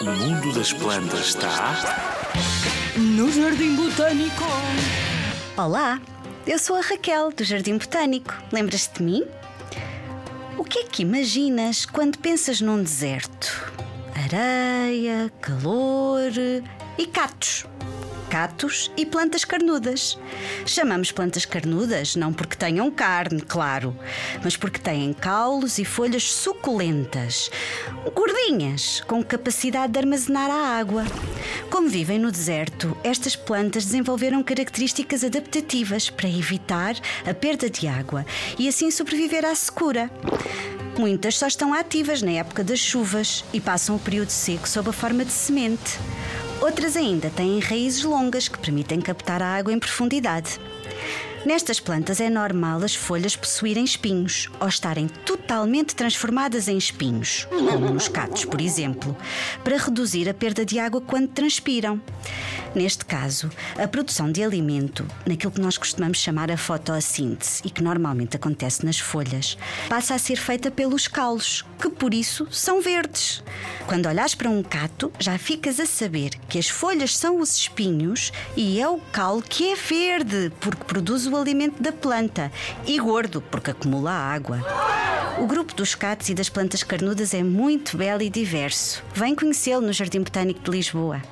O mundo das plantas está. No Jardim Botânico. Olá, eu sou a Raquel do Jardim Botânico. Lembras-te de mim? O que é que imaginas quando pensas num deserto? Areia, calor e catos catos e plantas carnudas. Chamamos plantas carnudas não porque tenham carne, claro, mas porque têm caulos e folhas suculentas, gordinhas, com capacidade de armazenar a água. Como vivem no deserto, estas plantas desenvolveram características adaptativas para evitar a perda de água e assim sobreviver à secura. Muitas só estão ativas na época das chuvas e passam o período seco sob a forma de semente. Outras ainda têm raízes longas que permitem captar a água em profundidade. Nestas plantas é normal as folhas possuírem espinhos ou estarem totalmente transformadas em espinhos, como nos catos, por exemplo, para reduzir a perda de água quando transpiram. Neste caso, a produção de alimento, naquilo que nós costumamos chamar a fotossíntese e que normalmente acontece nas folhas, passa a ser feita pelos caulos, que por isso são verdes. Quando olhas para um cato, já ficas a saber que as folhas são os espinhos e é o caule que é verde, porque produz o alimento da planta, e gordo, porque acumula água. O grupo dos catos e das plantas carnudas é muito belo e diverso. Vem conhecê-lo no Jardim Botânico de Lisboa.